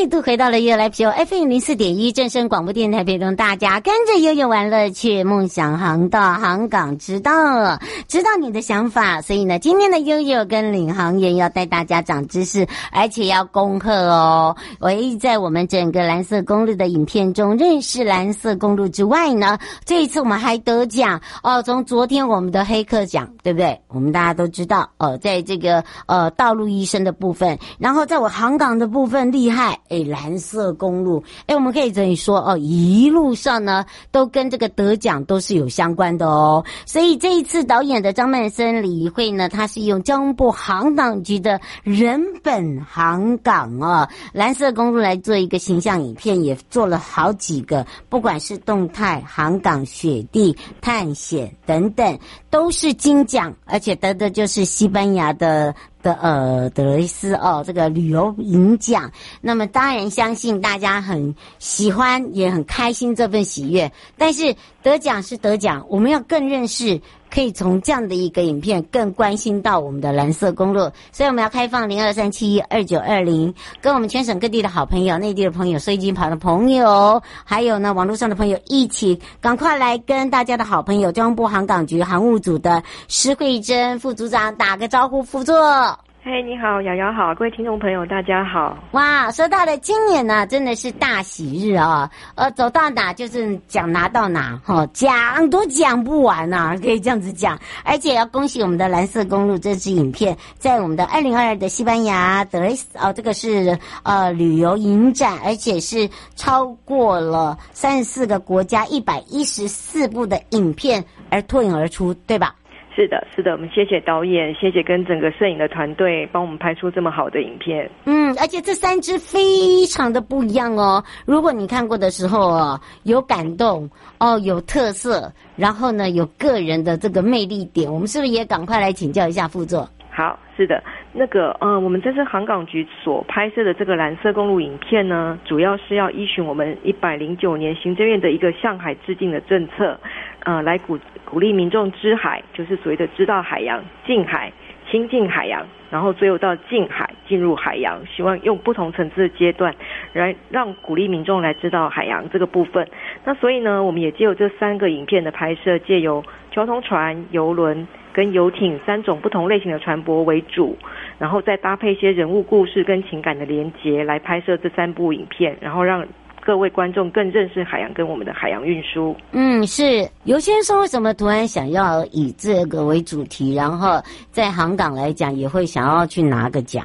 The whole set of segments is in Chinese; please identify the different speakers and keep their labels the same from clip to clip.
Speaker 1: 再度回到了悠悠来听 F 一零四点一正声广播电台，陪同大家跟着悠悠玩乐趣，梦想航道，航港知道，知道你的想法。所以呢，今天的悠悠跟领航员要带大家长知识，而且要恭贺哦。唯一在我们整个蓝色公路的影片中认识蓝色公路之外呢，这一次我们还得奖哦。从昨天我们的黑客奖，对不对？我们大家都知道哦，在这个呃道路医生的部分，然后在我航港的部分厉害。哎，蓝色公路，哎，我们可以这里说哦，一路上呢都跟这个得奖都是有相关的哦。所以这一次导演的张曼森李慧呢，他是用交通部航港局的人本航港哦，蓝色公路来做一个形象影片，也做了好几个，不管是动态航港、雪地探险等等，都是金奖，而且得的就是西班牙的。的呃德雷斯哦，这个旅游银奖，那么当然相信大家很喜欢，也很开心这份喜悦。但是得奖是得奖，我们要更认识，可以从这样的一个影片更关心到我们的蓝色公路。所以我们要开放零二三七一二九二零，跟我们全省各地的好朋友、内地的朋友、收音机旁的朋友，还有呢网络上的朋友一起，赶快来跟大家的好朋友交通部航港局航务组的施慧珍副组长打个招呼，副座。
Speaker 2: 嘿，你好，瑶瑶好，各位听众朋友，大家好。
Speaker 1: 哇，说到了今年呢，真的是大喜日啊！呃，走到哪就是奖拿到哪，哈，奖都讲不完呐，可以这样子讲。而且要恭喜我们的蓝色公路这支影片，在我们的二零二二的西班牙德雷斯哦，这个是呃旅游影展，而且是超过了三十四个国家一百一十四部的影片而脱颖而出，对吧？
Speaker 2: 是的，是的，我们谢谢导演，谢谢跟整个摄影的团队帮我们拍出这么好的影片。
Speaker 1: 嗯，而且这三支非常的不一样哦。如果你看过的时候哦，有感动哦，有特色，然后呢有个人的这个魅力点，我们是不是也赶快来请教一下副座？
Speaker 2: 好，是的，那个嗯、呃，我们这次航港局所拍摄的这个蓝色公路影片呢，主要是要依循我们一百零九年行政院的一个向海致敬的政策。呃，来鼓鼓励民众知海，就是所谓的知道海洋、近海、亲近海洋，然后最后到近海进入海洋，希望用不同层次的阶段来让鼓励民众来知道海洋这个部分。那所以呢，我们也借由这三个影片的拍摄，借由交通船、游轮跟游艇三种不同类型的船舶为主，然后再搭配一些人物故事跟情感的连结来拍摄这三部影片，然后让。各位观众更认识海洋跟我们的海洋运输。
Speaker 1: 嗯，是有些人说为什么突然想要以这个为主题，然后在航港来讲也会想要去拿个奖？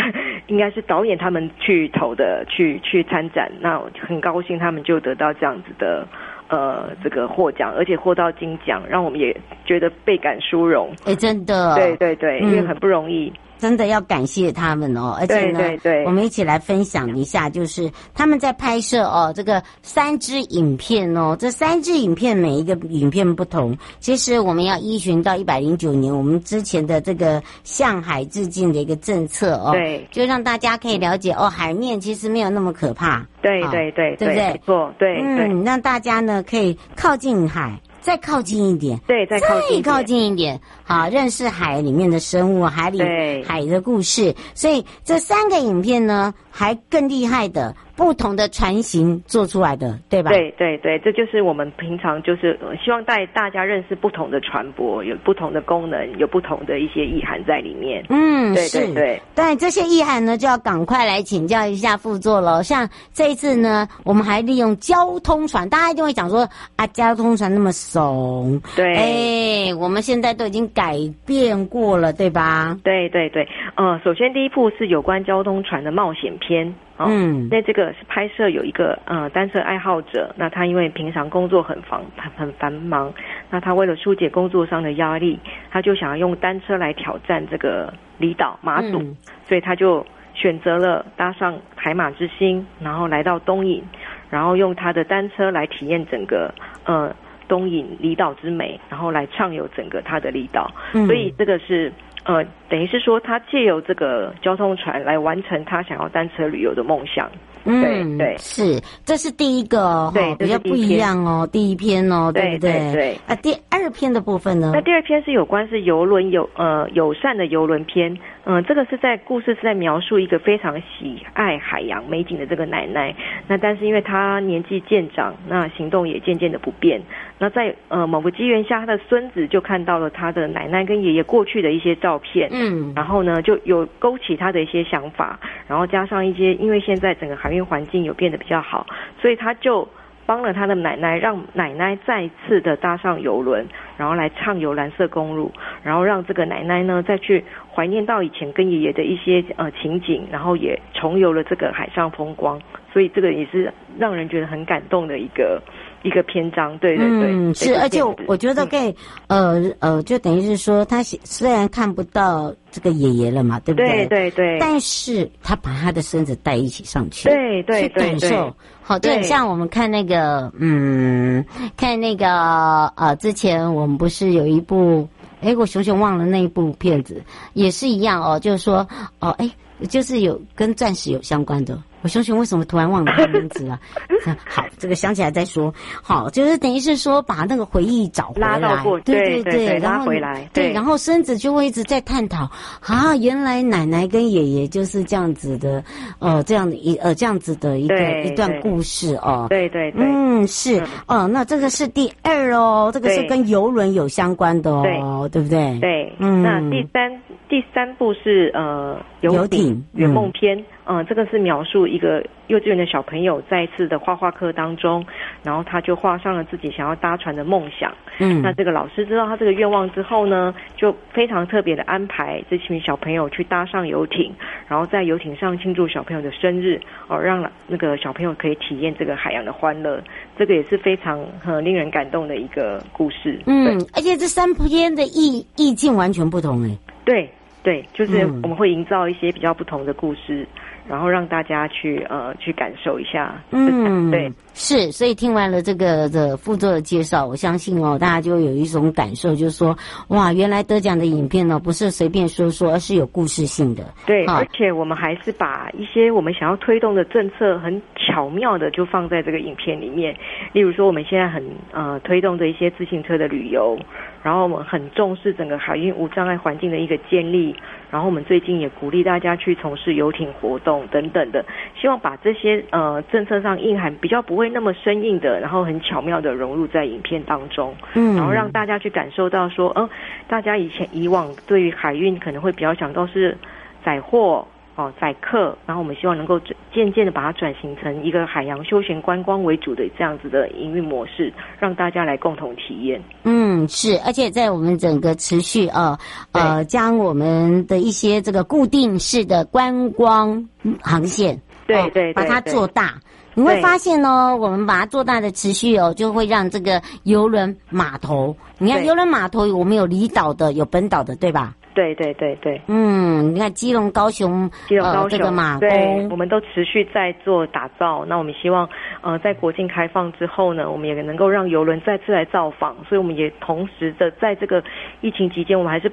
Speaker 2: 应该是导演他们去投的，去去参展，那我很高兴他们就得到这样子的呃这个获奖，而且获到金奖，让我们也觉得倍感殊荣。
Speaker 1: 哎，真的，
Speaker 2: 对对对，因为很不容易。
Speaker 1: 真的要感谢他们哦，而且呢，
Speaker 2: 对对对，
Speaker 1: 我们一起来分享一下，就是他们在拍摄哦，这个三支影片哦，这三支影片每一个影片不同。其实我们要依循到一百零九年我们之前的这个向海致敬的一个政策哦，
Speaker 2: 对，
Speaker 1: 就让大家可以了解哦，海面其实没有那么可怕，
Speaker 2: 对对对，对不对？没错，对，
Speaker 1: 嗯，让大家呢可以靠近海。再靠近一点，
Speaker 2: 对，再靠近，
Speaker 1: 再靠近一点，好，认识海里面的生物，海里海的故事。所以这三个影片呢，还更厉害的。不同的船型做出来的，对吧？
Speaker 2: 对对对，这就是我们平常就是希望带大家认识不同的船舶，有不同的功能，有不同的一些意涵在里面。
Speaker 1: 嗯，
Speaker 2: 对对对。
Speaker 1: 但这些意涵呢，就要赶快来请教一下副座了。像这一次呢，我们还利用交通船，大家一定会讲说啊，交通船那么怂。
Speaker 2: 对。
Speaker 1: 哎，我们现在都已经改变过了，对吧？
Speaker 2: 对对对。呃，首先第一步是有关交通船的冒险篇。哦、嗯，那这个是拍摄有一个呃单车爱好者，那他因为平常工作很繁很很繁忙，那他为了疏解工作上的压力，他就想要用单车来挑战这个离岛马祖，嗯，所以他就选择了搭上海马之星，然后来到东引，然后用他的单车来体验整个呃东引离岛之美，然后来畅游整个他的离岛，嗯，所以这个是。呃，等于是说他借由这个交通船来完成他想要单车旅游的梦想。
Speaker 1: 嗯，
Speaker 2: 对对
Speaker 1: 是，这是第一个哦，
Speaker 2: 对，
Speaker 1: 比较不一样哦，第一篇哦，对不对？
Speaker 2: 对对。
Speaker 1: 啊，第二篇的部分呢？
Speaker 2: 那第二篇是有关是游轮友呃友善的游轮篇。嗯、呃，这个是在故事是在描述一个非常喜爱海洋美景的这个奶奶。那但是因为她年纪渐长，那行动也渐渐的不便。那在呃某个机缘下，她的孙子就看到了她的奶奶跟爷爷过去的一些照片。嗯。然后呢，就有勾起他的一些想法，然后加上一些，因为现在整个海运环境有变得比较好，所以他就。帮了他的奶奶，让奶奶再次的搭上游轮，然后来畅游蓝色公路，然后让这个奶奶呢再去怀念到以前跟爷爷的一些呃情景，然后也重游了这个海上风光，所以这个也是让人觉得很感动的一个。一个篇章，对对对，
Speaker 1: 嗯，是，而且我觉得可以，嗯、呃呃，就等于是说，他虽然看不到这个爷爷了嘛，对不对？对对对。但是他把他的孙子带一起上去，
Speaker 2: 对对对，去感受。
Speaker 1: 好，就很像我们看那个，嗯，看那个，呃，之前我们不是有一部，哎，我熊熊忘了那一部片子，也是一样哦，就是说，哦，哎，就是有跟钻石有相关的。我熊熊为什么突然忘了他名字啊？好，这个想起来再说。好，就是等于是说把那个回忆找回来，
Speaker 2: 拉到过，对对对，
Speaker 1: 拉
Speaker 2: 回来。
Speaker 1: 对，然后孙子就会一直在探讨啊，原来奶奶跟爷爷就是这样子的，呃，这样的一呃这样子的一个一段故事哦。
Speaker 2: 对对对，
Speaker 1: 嗯，是哦，那这个是第二哦，这个是跟游轮有相关的哦，对不对？
Speaker 2: 对，嗯，那第三第三部是呃游艇圆梦篇。嗯，这个是描述一个幼稚园的小朋友在一次的画画课当中，然后他就画上了自己想要搭船的梦想。嗯，那这个老师知道他这个愿望之后呢，就非常特别的安排这群小朋友去搭上游艇，然后在游艇上庆祝小朋友的生日，哦，让那个小朋友可以体验这个海洋的欢乐。这个也是非常很令人感动的一个故事。
Speaker 1: 嗯，而且这三篇的意意境完全不同诶。
Speaker 2: 对对，就是我们会营造一些比较不同的故事。然后让大家去呃去感受一下，嗯，对，
Speaker 1: 是，所以听完了这个的副作的介绍，我相信哦，大家就有一种感受，就是说，哇，原来得奖的影片呢，不是随便说说，而是有故事性的。
Speaker 2: 对，而且我们还是把一些我们想要推动的政策，很巧妙的就放在这个影片里面。例如说，我们现在很呃推动的一些自行车的旅游，然后我们很重视整个海运无障碍环境的一个建立。然后我们最近也鼓励大家去从事游艇活动等等的，希望把这些呃政策上硬含比较不会那么生硬的，然后很巧妙的融入在影片当中，嗯，然后让大家去感受到说，嗯、呃，大家以前以往对于海运可能会比较想到是载货。哦，载客，然后我们希望能够渐渐的把它转型成一个海洋休闲观光为主的这样子的营运模式，让大家来共同体验。
Speaker 1: 嗯，是，而且在我们整个持续啊，呃，将我们的一些这个固定式的观光航线，
Speaker 2: 对对，对，
Speaker 1: 把它做大，你会发现哦，我们把它做大的持续哦，就会让这个游轮码头，你看游轮码头，我们有离岛的，有本岛的，对吧？
Speaker 2: 对对对对，
Speaker 1: 嗯，你看基隆、高雄、
Speaker 2: 基隆、高雄、呃、这个马
Speaker 1: 对，
Speaker 2: 我们都持续在做打造。那我们希望，呃，在国境开放之后呢，我们也能够让游轮再次来造访。所以我们也同时的在这个疫情期间，我们还是。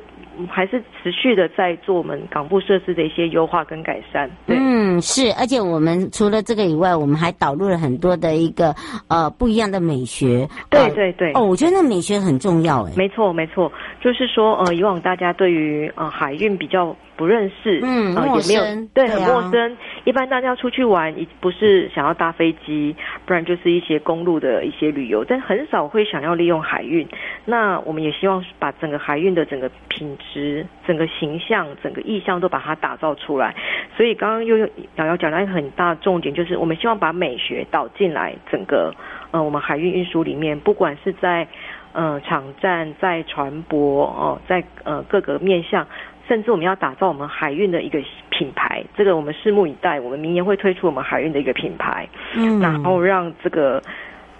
Speaker 2: 还是持续的在做我们港部设施的一些优化跟改善。对。
Speaker 1: 嗯，是，而且我们除了这个以外，我们还导入了很多的一个呃不一样的美学。
Speaker 2: 对对对。
Speaker 1: 哦，我觉得那美学很重要哎。
Speaker 2: 没错没错，就是说呃，以往大家对于呃海运比较。不认识，
Speaker 1: 嗯，陌生，也没有，
Speaker 2: 对，很陌生。一般大家出去玩，不是想要搭飞机，不然就是一些公路的一些旅游，但很少会想要利用海运。那我们也希望把整个海运的整个品质、整个形象、整个意象都把它打造出来。所以刚刚又又瑶瑶讲到一个很大的重点，就是我们希望把美学导进来，整个呃我们海运运输里面，不管是在呃场站、在船舶哦、呃，在呃各个面向。甚至我们要打造我们海运的一个品牌，这个我们拭目以待。我们明年会推出我们海运的一个品牌，嗯，然后让这个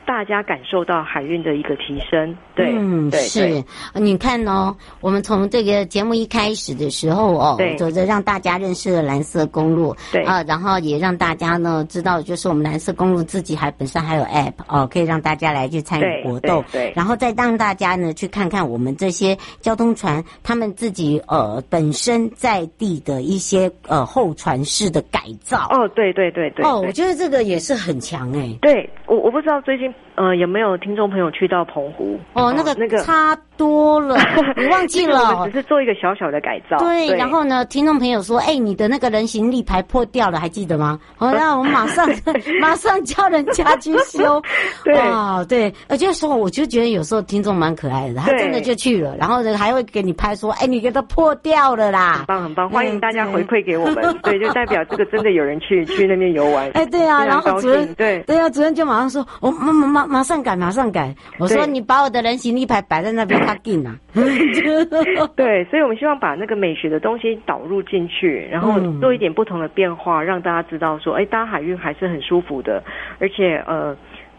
Speaker 2: 大家感受到海运的一个提升。对，
Speaker 1: 嗯，
Speaker 2: 对
Speaker 1: 是。你看哦，我们从这个节目一开始的时候哦，
Speaker 2: 对
Speaker 1: 走着让大家认识了蓝色公路，
Speaker 2: 对
Speaker 1: 啊，然后也让大家呢知道，就是我们蓝色公路自己还本身还有 App 哦，可以让大家来去参与活动，
Speaker 2: 对，对
Speaker 1: 然后再让大家呢去看看我们这些交通船他们自己呃本身在地的一些呃后船式的改造。
Speaker 2: 哦，对对对对。
Speaker 1: 哦，我觉得这个也是很强哎。
Speaker 2: 对，我我不知道最近呃有没有听众朋友去到澎湖？
Speaker 1: 哦，那个
Speaker 2: 那个
Speaker 1: 差多了，你忘记了？
Speaker 2: 只是做一个小小的改造。
Speaker 1: 对，然后呢，听众朋友说，哎，你的那个人行立牌破掉了，还记得吗？好，那我们马上马上叫人家去修。
Speaker 2: 对，
Speaker 1: 哦，对，而且说，我就觉得有时候听众蛮可爱的，他真的就去了，然后呢还会给你拍说，哎，你给他破掉了啦。
Speaker 2: 很棒，很棒，欢迎大家回馈给我们。对，就代表这个真的有人去去那边游玩。
Speaker 1: 哎，对啊，然后主任
Speaker 2: 对
Speaker 1: 对啊，主任就马上说，我马马马马上改，马上改。我说你把我的人行立牌摆在那边，
Speaker 2: 对，所以我们希望把那个美学的东西导入进去，然后做一点不同的变化，让大家知道说，哎，搭海运还是很舒服的。而且，呃，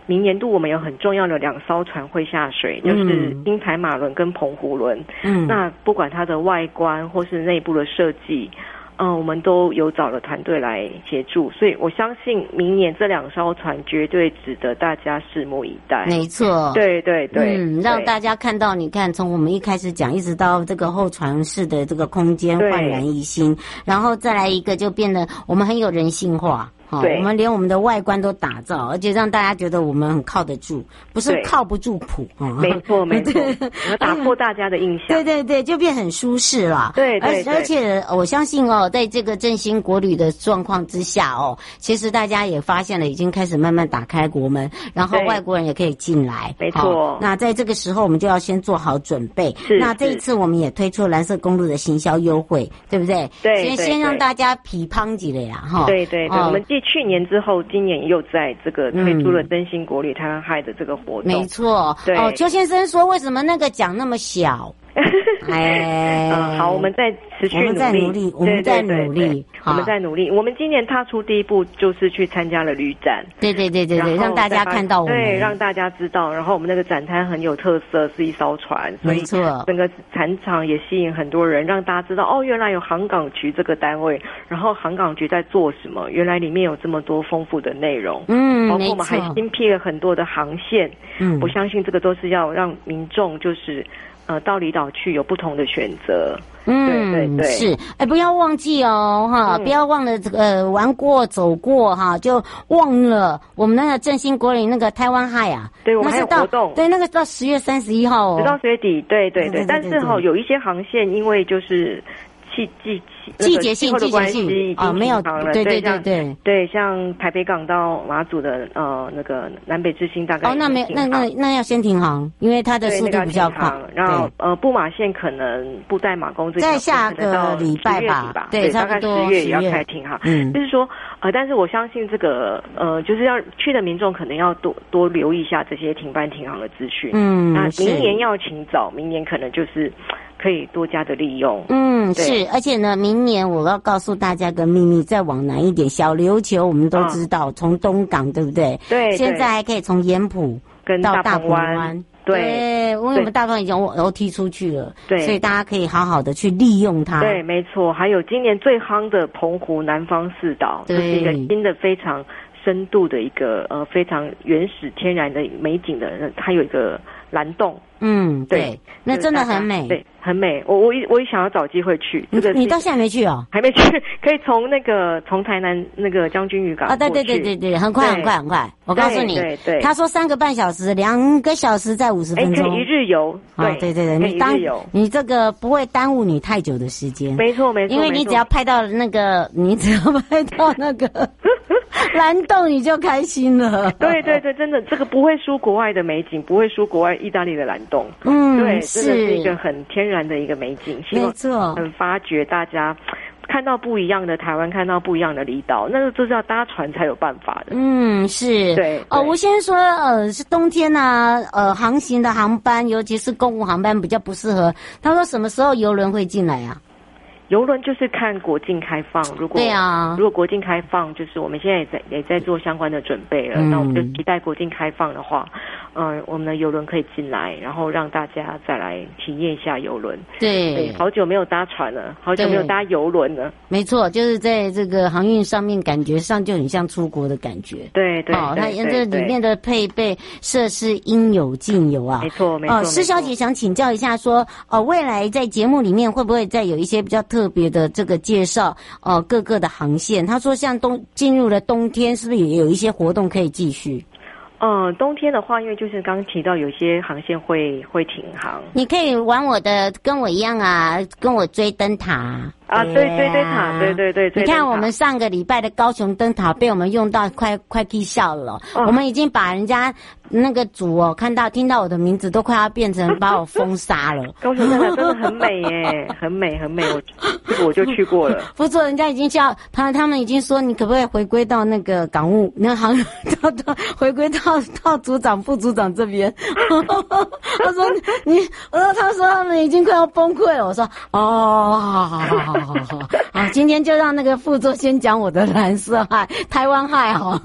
Speaker 2: 明年度我们有很重要的两艘船会下水，就是金台马轮跟澎湖轮。嗯，那不管它的外观或是内部的设计。嗯，我们都有找了团队来协助，所以我相信明年这两艘船绝对值得大家拭目以待。
Speaker 1: 没错，
Speaker 2: 对对对，
Speaker 1: 嗯，让大家看到，你看从我们一开始讲，一直到这个后船室的这个空间焕然一新，然后再来一个就变得我们很有人性化。对，我们连我们的外观都打造，而且让大家觉得我们很靠得住，不是靠不住谱啊。
Speaker 2: 没错，没错，要打破大家的印象。
Speaker 1: 对对对，就变很舒适了。
Speaker 2: 对对，
Speaker 1: 而而且我相信哦，在这个振兴国旅的状况之下哦，其实大家也发现了，已经开始慢慢打开国门，然后外国人也可以进来。
Speaker 2: 没错。
Speaker 1: 那在这个时候，我们就要先做好准备。是。那这一次我们也推出蓝色公路的行销优惠，对不对？
Speaker 2: 对。
Speaker 1: 先先让大家皮胖几了呀，哈。
Speaker 2: 对对对，我们继去年之后，今年又在这个推出了真心国旅台湾嗨的这个活动，
Speaker 1: 没错。对哦，邱先生说，为什么那个奖那么小？
Speaker 2: 哎，嗯，好，我们再持续努力，
Speaker 1: 我们在努力，
Speaker 2: 我们在努力。我们今年踏出第一步，就是去参加了旅展，
Speaker 1: 对对对对对，让大家看到我们，
Speaker 2: 对，让大家知道。然后我们那个展摊很有特色，是一艘船，
Speaker 1: 没错，
Speaker 2: 整个展场也吸引很多人，让大家知道哦，原来有航港局这个单位，然后航港局在做什么？原来里面有这么多丰富的内容，
Speaker 1: 嗯，
Speaker 2: 包括我们还新辟了很多的航线，
Speaker 1: 嗯，
Speaker 2: 我相信这个都是要让民众就是。呃，到离岛去有不同的选择，
Speaker 1: 嗯，
Speaker 2: 对对对，
Speaker 1: 是，哎，不要忘记哦，哈，
Speaker 2: 嗯、
Speaker 1: 不要忘了这个、呃、玩过走过哈，就忘了我们那个振兴国旅那个台湾海啊，
Speaker 2: 对，我们还有活动，
Speaker 1: 对，那个到十月三十一号哦，
Speaker 2: 直到十月底，对对对，对对对对，但是哈、哦，有一些航线因为就是。季季
Speaker 1: 季节性季节性啊，没有对对对对
Speaker 2: 对，像台北港到马祖的呃那个南北之星大概
Speaker 1: 哦，那没那那那要先停航，因为它的速度比较快。
Speaker 2: 然后呃布马线可能布袋马公这
Speaker 1: 在下个礼拜吧，对，
Speaker 2: 大概十月也要开停哈。嗯，就是说呃，但是我相信这个呃，就是要去的民众可能要多多留意一下这些停班停航的资讯。
Speaker 1: 嗯，
Speaker 2: 那明年要请早，明年可能就是。可以多加的利用，
Speaker 1: 嗯，是，而且呢，明年我要告诉大家个秘密，再往南一点，小琉球我们都知道，从东港对不对？
Speaker 2: 对，
Speaker 1: 现在还可以从盐埔跟到大鹏湾，对，因为我们大鹏已经都踢出去了，对，所以大家可以好好的去利用它。
Speaker 2: 对，没错，还有今年最夯的澎湖南方四岛，这是一个新的非常深度的一个呃非常原始天然的美景的，它有一个蓝洞。
Speaker 1: 嗯，对，那真的很美，
Speaker 2: 对，很美。我我也我也想要找机会去。
Speaker 1: 你你到现在没去哦？
Speaker 2: 还没去，可以从那个从台南那个将军渔港
Speaker 1: 啊，对对对对对，很快很快很快。我告诉你，
Speaker 2: 对对，
Speaker 1: 他说三个半小时，两个小时在五十分钟，
Speaker 2: 可以一日游。对
Speaker 1: 对对对，你当你这个不会耽误你太久的时间。
Speaker 2: 没错没错，
Speaker 1: 因为你只要拍到那个，你只要拍到那个 蓝洞，你就开心了。
Speaker 2: 对对对，真的，这个不会输国外的美景，不会输国外意大利的蓝洞。
Speaker 1: 嗯，
Speaker 2: 对，
Speaker 1: 是，
Speaker 2: 真的是一个很天然的一个美景，
Speaker 1: 没错，
Speaker 2: 很发掘大家看到不一样的台湾，看到不一样的离岛，那个就是要搭船才有办法的。
Speaker 1: 嗯，是，
Speaker 2: 对。
Speaker 1: 哦，吴先生说，呃，是冬天呐、啊，呃，航行的航班，尤其是公务航班比较不适合。他说什么时候游轮会进来啊？
Speaker 2: 游轮就是看国境开放，如果
Speaker 1: 对啊，
Speaker 2: 如果国境开放，就是我们现在也在也在做相关的准备了。嗯、那我们就期待国境开放的话，嗯、呃，我们的游轮可以进来，然后让大家再来体验一下游
Speaker 1: 轮。
Speaker 2: 对，好久没有搭船了，好久没有搭游轮了。
Speaker 1: 没错，就是在这个航运上面，感觉上就很像出国的感觉。
Speaker 2: 对对，
Speaker 1: 哦，它这里面的配备设施应有尽有啊。
Speaker 2: 没错没错。
Speaker 1: 哦，施小姐想请教一下，说哦，未来在节目里面会不会再有一些比较特别的这个介绍？哦，各个的航线，他说像冬进入了冬天，是不是也有一些活动可以继续？
Speaker 2: 嗯，冬天的话，因为就是刚提到有些航线会会停航，
Speaker 1: 你可以玩我的，跟我一样啊，跟我追灯塔。
Speaker 2: 啊，对对对塔，对对对，
Speaker 1: 你看我们上个礼拜的高雄灯塔被我们用到快快气笑了，我们已经把人家那个组哦，看到听到我的名字都快要变成把我封杀了。
Speaker 2: 高雄灯塔真的很美耶，很美很美，我这个我就去过了。
Speaker 1: 不错，人家已经叫他他们已经说，你可不可以回归到那个港务那行到到回归到到组长副组长这边？他说你，我说他说他们已经快要崩溃了。我说哦，好好好好。好好好，好，今天就让那个副座先讲我的蓝色海，台湾海哈，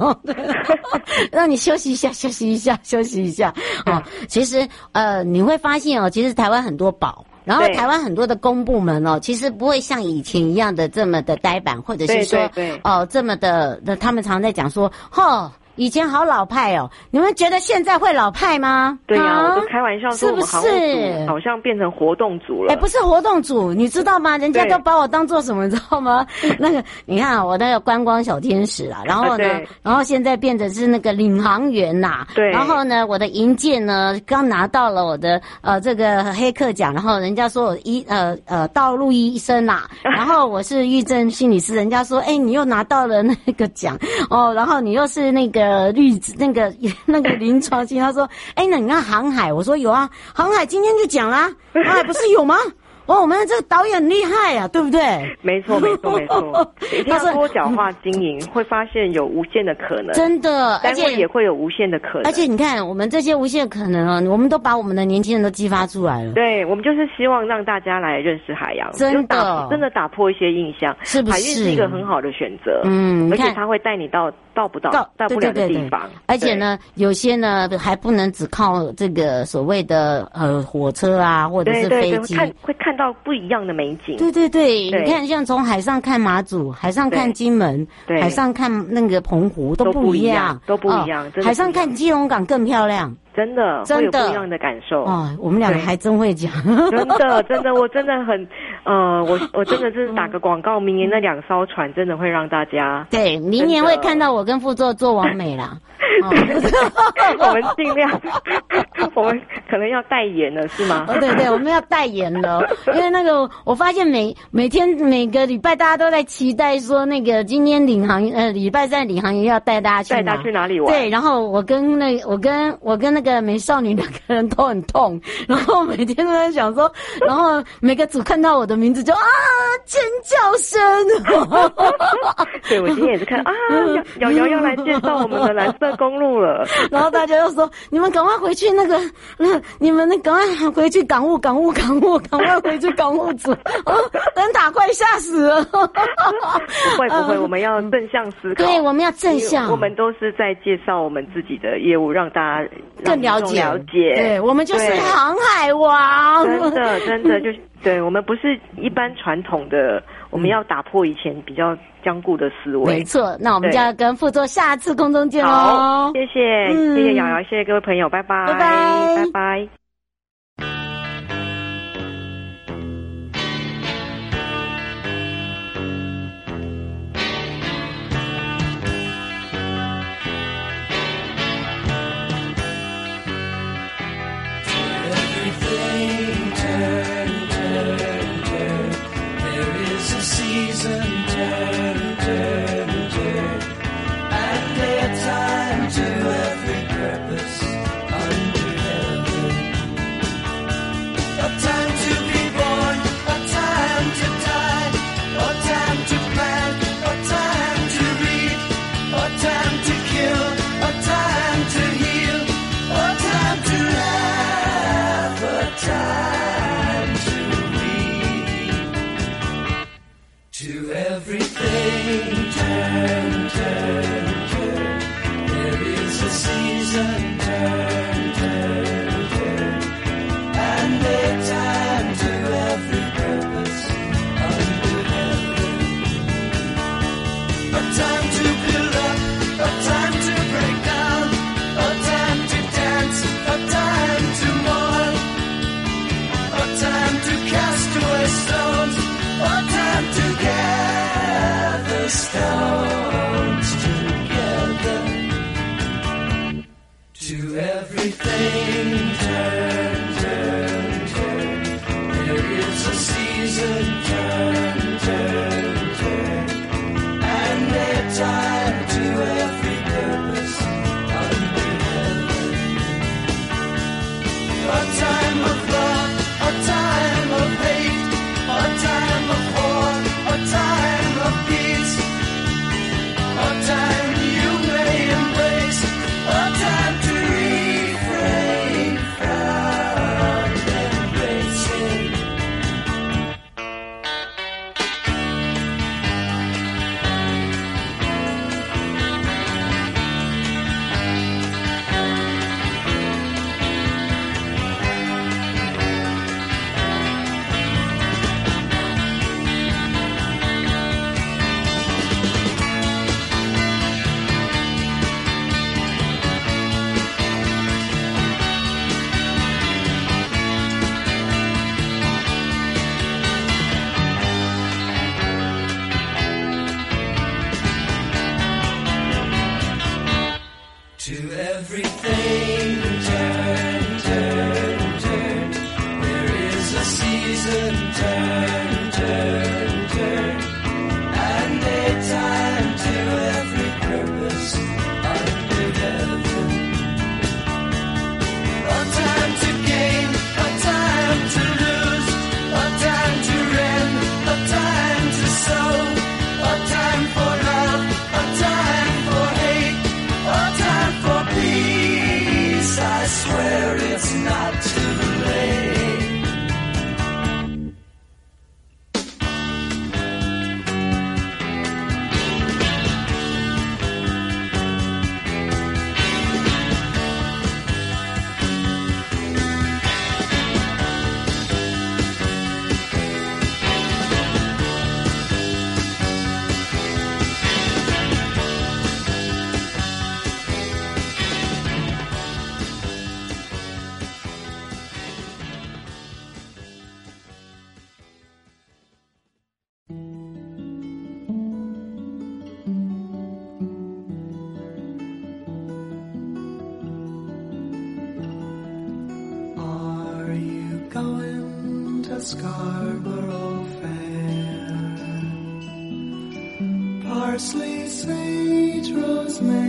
Speaker 1: 让你休息一下，休息一下，休息一下。哦，其实呃，你会发现哦，其实台湾很多宝，然后台湾很多的公部门哦，其实不会像以前一样的这么的呆板，或者是说哦这么的，那他们常在讲说，吼。以前好老派哦，你们觉得现在会老派吗？
Speaker 2: 对呀、我都开玩笑说，是不是好像变成活动组了？哎，
Speaker 1: 不是活动组，你知道吗？人家都把我当做什么，你知道吗？那个，你看我那个观光小天使啊，然后呢，啊、然后现在变成是那个领航员呐、啊。对。然后呢，我的银剑呢，刚拿到了我的呃这个黑客奖，然后人家说我医呃呃道路医生呐、啊，然后我是郁症心理师，人家说哎你又拿到了那个奖哦，然后你又是那个。呃，绿那个 那个临床性，他说，哎，那你看航海，我说有啊，航海今天就讲啦，航海不是有吗？哦，我们这个导演很厉害啊，对不对？
Speaker 2: 没错，没错，没错。一定要多角化经营，会发现有无限的可能。
Speaker 1: 真的，而且
Speaker 2: 也会有无限的可能。
Speaker 1: 而且你看，我们这些无限可能啊，我们都把我们的年轻人都激发出来了。
Speaker 2: 对，我们就是希望让大家来认识海洋，
Speaker 1: 真的，
Speaker 2: 真的打破一些印象，
Speaker 1: 是不是？
Speaker 2: 海运是一个很好的选择，嗯，而且他会带你到到不到到不了的地方。
Speaker 1: 而且呢，有些呢还不能只靠这个所谓的呃火车啊，或者是飞机，
Speaker 2: 看会看到不一样的。美景，
Speaker 1: 对对对，对。你看，像从海上看马祖，海上看金门，对。海上看那个澎湖都不一样，
Speaker 2: 都不一样。
Speaker 1: 哦、海上看基隆港更漂亮，
Speaker 2: 真的，真的会有不一样的感受。
Speaker 1: 哦，我们两个还真会讲，
Speaker 2: 真的，真的，我真的很，呃，我我真的是打个广告，明年那两艘船真的会让大家，
Speaker 1: 对，明年会看到我跟副座做完美啦。
Speaker 2: 哦、我们尽量，我们可能要代言了，是吗？
Speaker 1: 哦，对对，我们要代言了，因为那个我发现每每天每个礼拜大家都在期待说，那个今天领航呃礼拜三领航员要带大家去
Speaker 2: 带大家去哪里玩？
Speaker 1: 对，然后我跟那我跟我跟那那个美少女两个人都很痛，然后每天都在想说，然后每个组看到我的名字就啊尖叫声。
Speaker 2: 对，我今天也是看 啊，瑶瑶要来介绍我们的蓝色公路了，
Speaker 1: 然后大家就说：“你们赶快回去那个，那你们那赶快回去港务，港务，港务，赶快回去港务组。”灯塔快吓死了！不
Speaker 2: 会不会，我们要正向思考。
Speaker 1: 对，我们要正向。
Speaker 2: 我们都是在介绍我们自己的业务，让大家
Speaker 1: 更了解。
Speaker 2: 了解，
Speaker 1: 对，我们就是航海王。
Speaker 2: 真的，真的，就是对我们不是一般传统的。我们要打破以前比较僵固的思维。
Speaker 1: 没错，那我们就要跟副座下次空中见喽。
Speaker 2: 好，谢谢，嗯、谢谢瑶瑶，谢谢各位朋友，拜拜，
Speaker 1: 拜拜，
Speaker 2: 拜拜。
Speaker 3: time. certain time. Scarborough Fair. Parsley, sage, rosemary.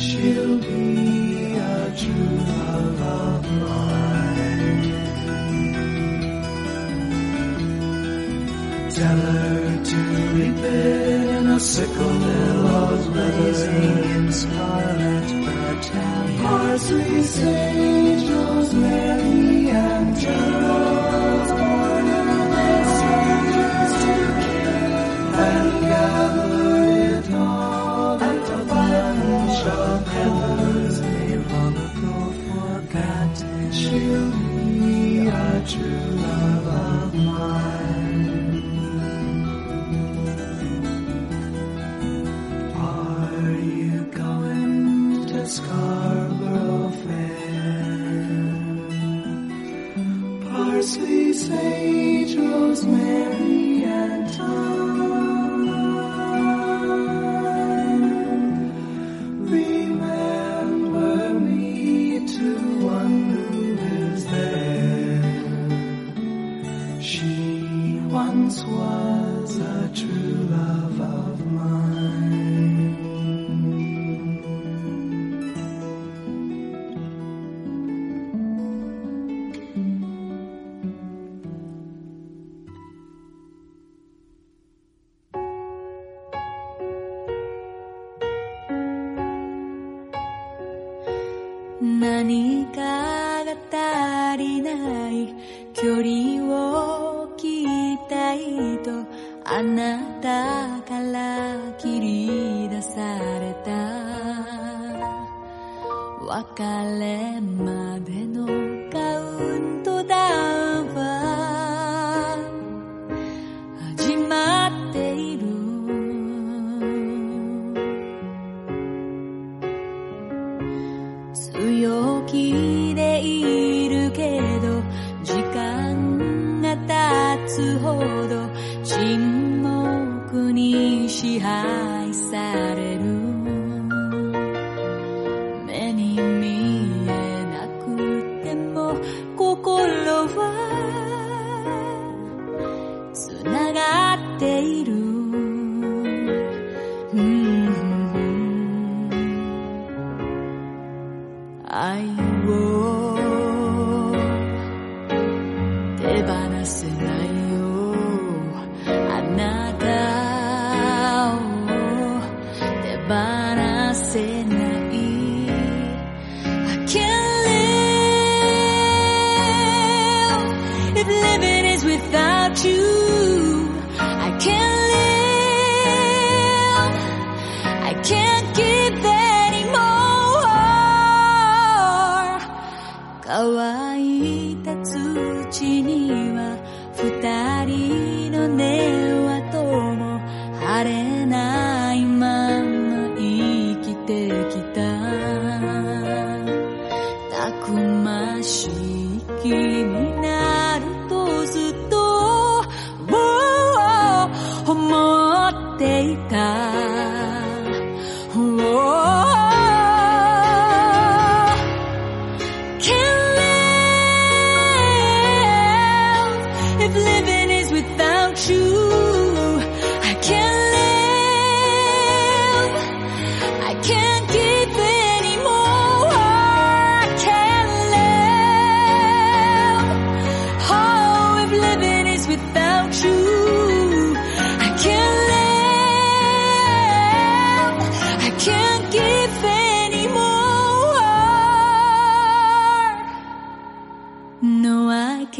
Speaker 3: she'll be a true love of mine. Tell her to reap it in a sickle billows blazing in scarlet battalion. Parsley, sage, rosemary. you.
Speaker 4: 別れまでの香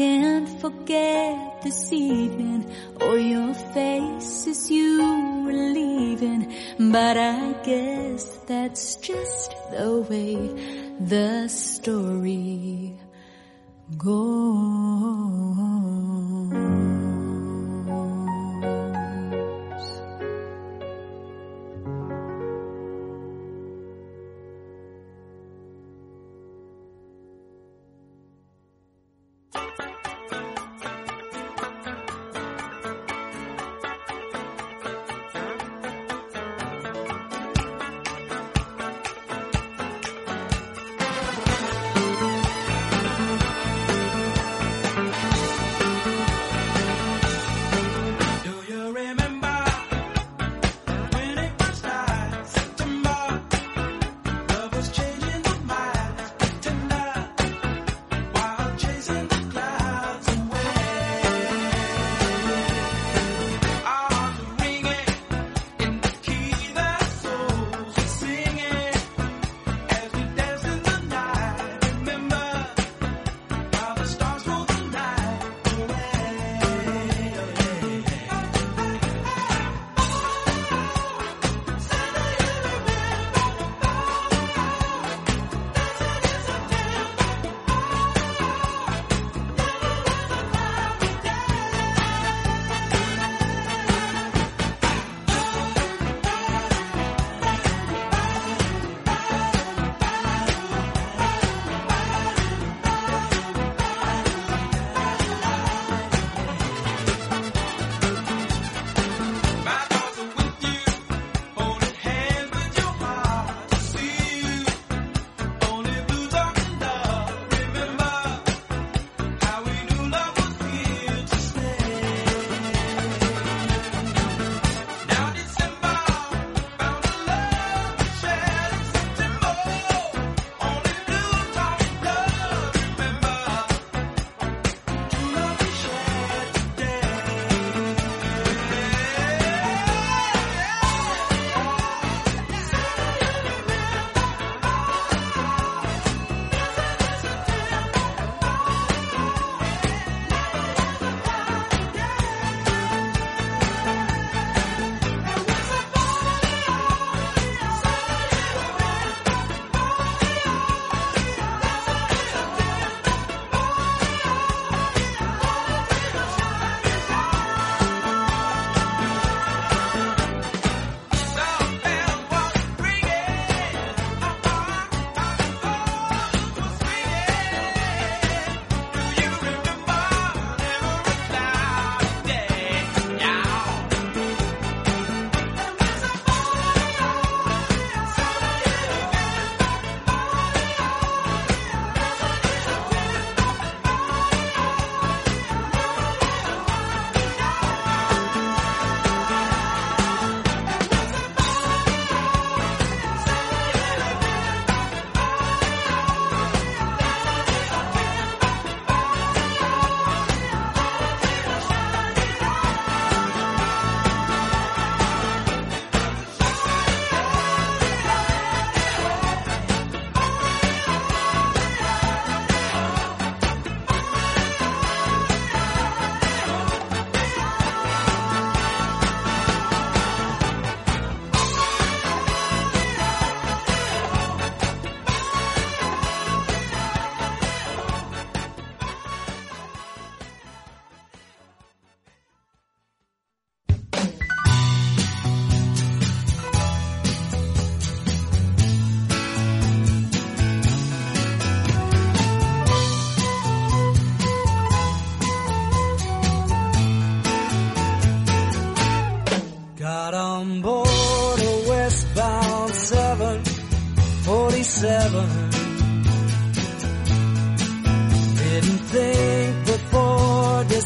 Speaker 4: can't forget this evening or your face as you were leaving. But I guess that's just the way the story goes.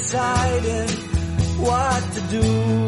Speaker 3: Deciding what to do.